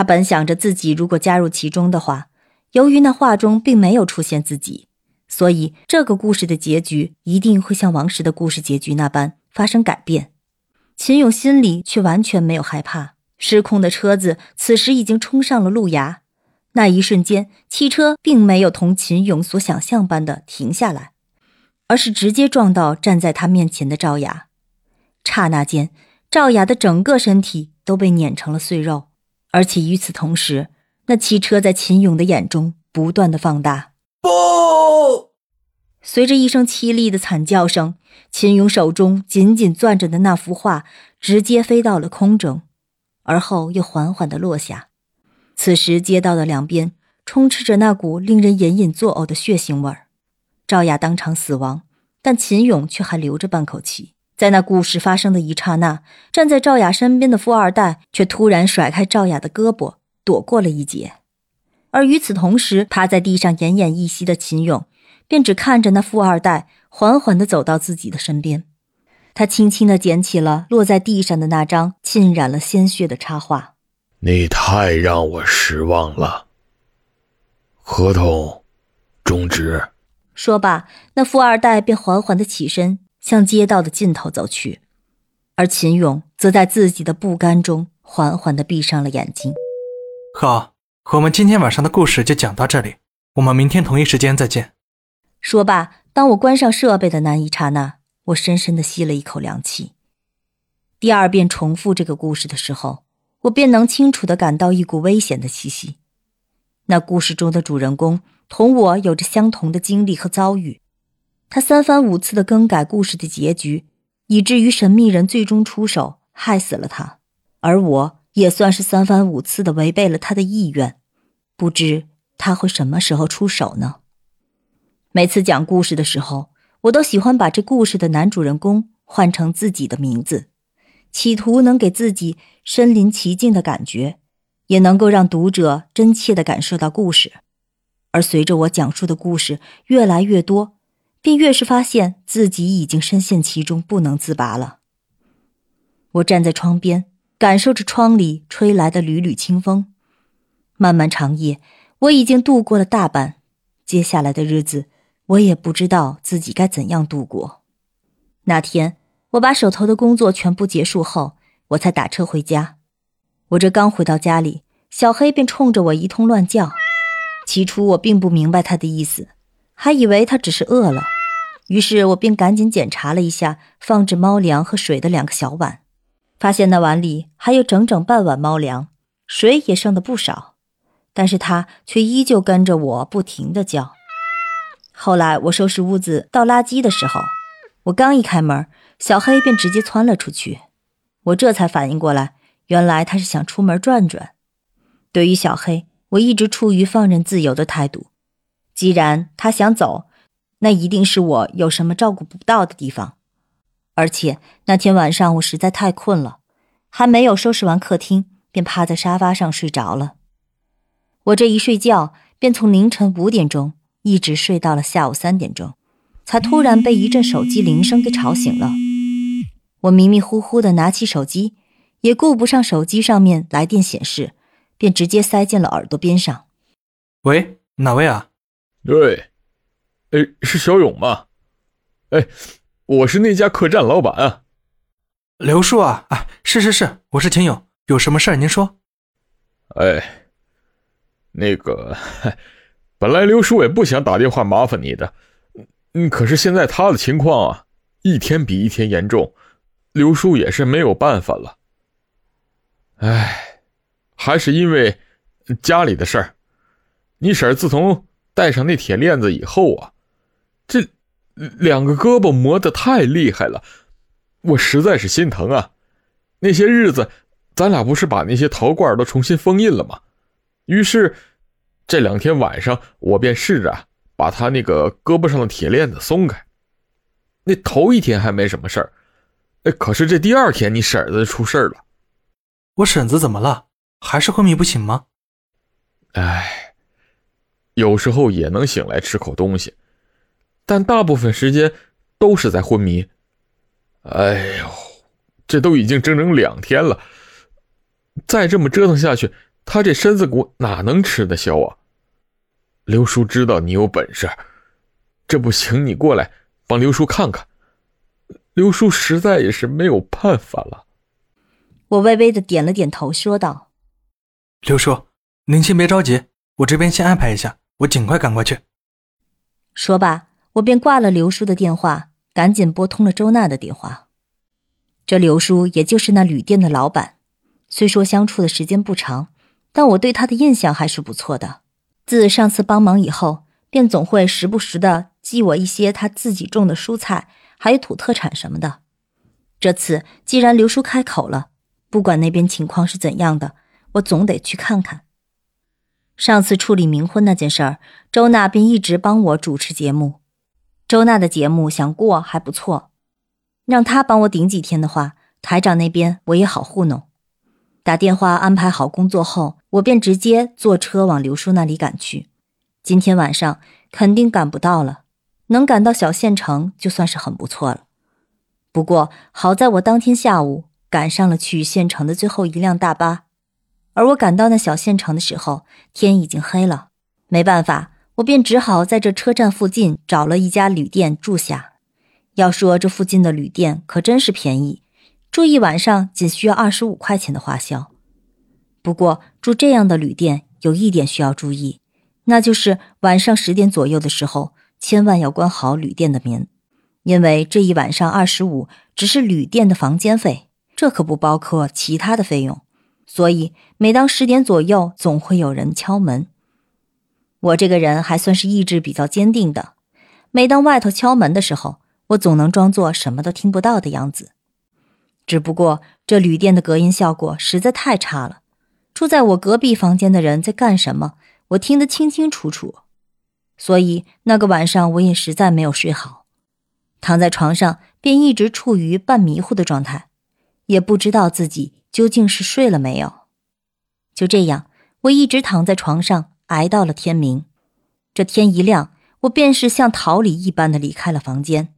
他本想着自己如果加入其中的话，由于那画中并没有出现自己，所以这个故事的结局一定会像王石的故事结局那般发生改变。秦勇心里却完全没有害怕。失控的车子此时已经冲上了路牙，那一瞬间，汽车并没有同秦勇所想象般的停下来，而是直接撞到站在他面前的赵雅。刹那间，赵雅的整个身体都被碾成了碎肉。而且与此同时，那汽车在秦勇的眼中不断的放大。不！随着一声凄厉的惨叫声，秦勇手中紧紧攥着的那幅画直接飞到了空中，而后又缓缓的落下。此时，街道的两边充斥着那股令人隐隐作呕的血腥味儿。赵雅当场死亡，但秦勇却还留着半口气。在那故事发生的一刹那，站在赵雅身边的富二代却突然甩开赵雅的胳膊，躲过了一劫。而与此同时，趴在地上奄奄一息的秦勇，便只看着那富二代缓缓地走到自己的身边。他轻轻地捡起了落在地上的那张浸染了鲜血的插画。你太让我失望了。合同终止。说罢，那富二代便缓缓地起身。向街道的尽头走去，而秦勇则在自己的不甘中缓缓地闭上了眼睛。好，我们今天晚上的故事就讲到这里，我们明天同一时间再见。说罢，当我关上设备的那一刹那，我深深地吸了一口凉气。第二遍重复这个故事的时候，我便能清楚地感到一股危险的气息。那故事中的主人公同我有着相同的经历和遭遇。他三番五次的更改故事的结局，以至于神秘人最终出手害死了他，而我也算是三番五次的违背了他的意愿。不知他会什么时候出手呢？每次讲故事的时候，我都喜欢把这故事的男主人公换成自己的名字，企图能给自己身临其境的感觉，也能够让读者真切的感受到故事。而随着我讲述的故事越来越多。便越是发现自己已经深陷其中，不能自拔了。我站在窗边，感受着窗里吹来的缕缕清风。漫漫长夜，我已经度过了大半，接下来的日子，我也不知道自己该怎样度过。那天，我把手头的工作全部结束后，我才打车回家。我这刚回到家里，小黑便冲着我一通乱叫。起初，我并不明白他的意思。还以为他只是饿了，于是我便赶紧检查了一下放置猫粮和水的两个小碗，发现那碗里还有整整半碗猫粮，水也剩的不少，但是它却依旧跟着我不停的叫。后来我收拾屋子倒垃圾的时候，我刚一开门，小黑便直接窜了出去，我这才反应过来，原来他是想出门转转。对于小黑，我一直处于放任自由的态度。既然他想走，那一定是我有什么照顾不到的地方。而且那天晚上我实在太困了，还没有收拾完客厅，便趴在沙发上睡着了。我这一睡觉，便从凌晨五点钟一直睡到了下午三点钟，才突然被一阵手机铃声给吵醒了。我迷迷糊糊的拿起手机，也顾不上手机上面来电显示，便直接塞进了耳朵边上。喂，哪位啊？对，哎，是小勇吗？哎，我是那家客栈老板啊，刘叔啊，啊，是是是，我是秦勇，有什么事儿您说。哎，那个，本来刘叔也不想打电话麻烦你的，嗯，可是现在他的情况啊，一天比一天严重，刘叔也是没有办法了。哎，还是因为家里的事儿，你婶自从。戴上那铁链子以后啊，这两个胳膊磨得太厉害了，我实在是心疼啊。那些日子，咱俩不是把那些陶罐都重新封印了吗？于是，这两天晚上我便试着把他那个胳膊上的铁链子松开。那头一天还没什么事儿，哎，可是这第二天你婶子出事了。我婶子怎么了？还是昏迷不醒吗？哎。有时候也能醒来吃口东西，但大部分时间都是在昏迷。哎呦，这都已经整整两天了，再这么折腾下去，他这身子骨哪能吃得消啊？刘叔知道你有本事，这不请你过来帮刘叔看看。刘叔实在也是没有办法了。我微微的点了点头，说道：“刘叔，您先别着急，我这边先安排一下，我尽快赶过去。”说罢，我便挂了刘叔的电话，赶紧拨通了周娜的电话。这刘叔也就是那旅店的老板，虽说相处的时间不长，但我对他的印象还是不错的。自上次帮忙以后，便总会时不时的寄我一些他自己种的蔬菜，还有土特产什么的。这次既然刘叔开口了，不管那边情况是怎样的，我总得去看看。上次处理冥婚那件事儿，周娜便一直帮我主持节目。周娜的节目想过还不错，让她帮我顶几天的话，台长那边我也好糊弄。打电话安排好工作后，我便直接坐车往刘叔那里赶去。今天晚上肯定赶不到了，能赶到小县城就算是很不错了。不过好在我当天下午赶上了去县城的最后一辆大巴。而我赶到那小县城的时候，天已经黑了。没办法，我便只好在这车站附近找了一家旅店住下。要说这附近的旅店可真是便宜，住一晚上仅需要二十五块钱的花销。不过住这样的旅店有一点需要注意，那就是晚上十点左右的时候，千万要关好旅店的门，因为这一晚上二十五只是旅店的房间费，这可不包括其他的费用。所以，每当十点左右，总会有人敲门。我这个人还算是意志比较坚定的，每当外头敲门的时候，我总能装作什么都听不到的样子。只不过这旅店的隔音效果实在太差了，住在我隔壁房间的人在干什么，我听得清清楚楚。所以那个晚上，我也实在没有睡好，躺在床上便一直处于半迷糊的状态，也不知道自己。究竟是睡了没有？就这样，我一直躺在床上挨到了天明。这天一亮，我便是像逃离一般的离开了房间。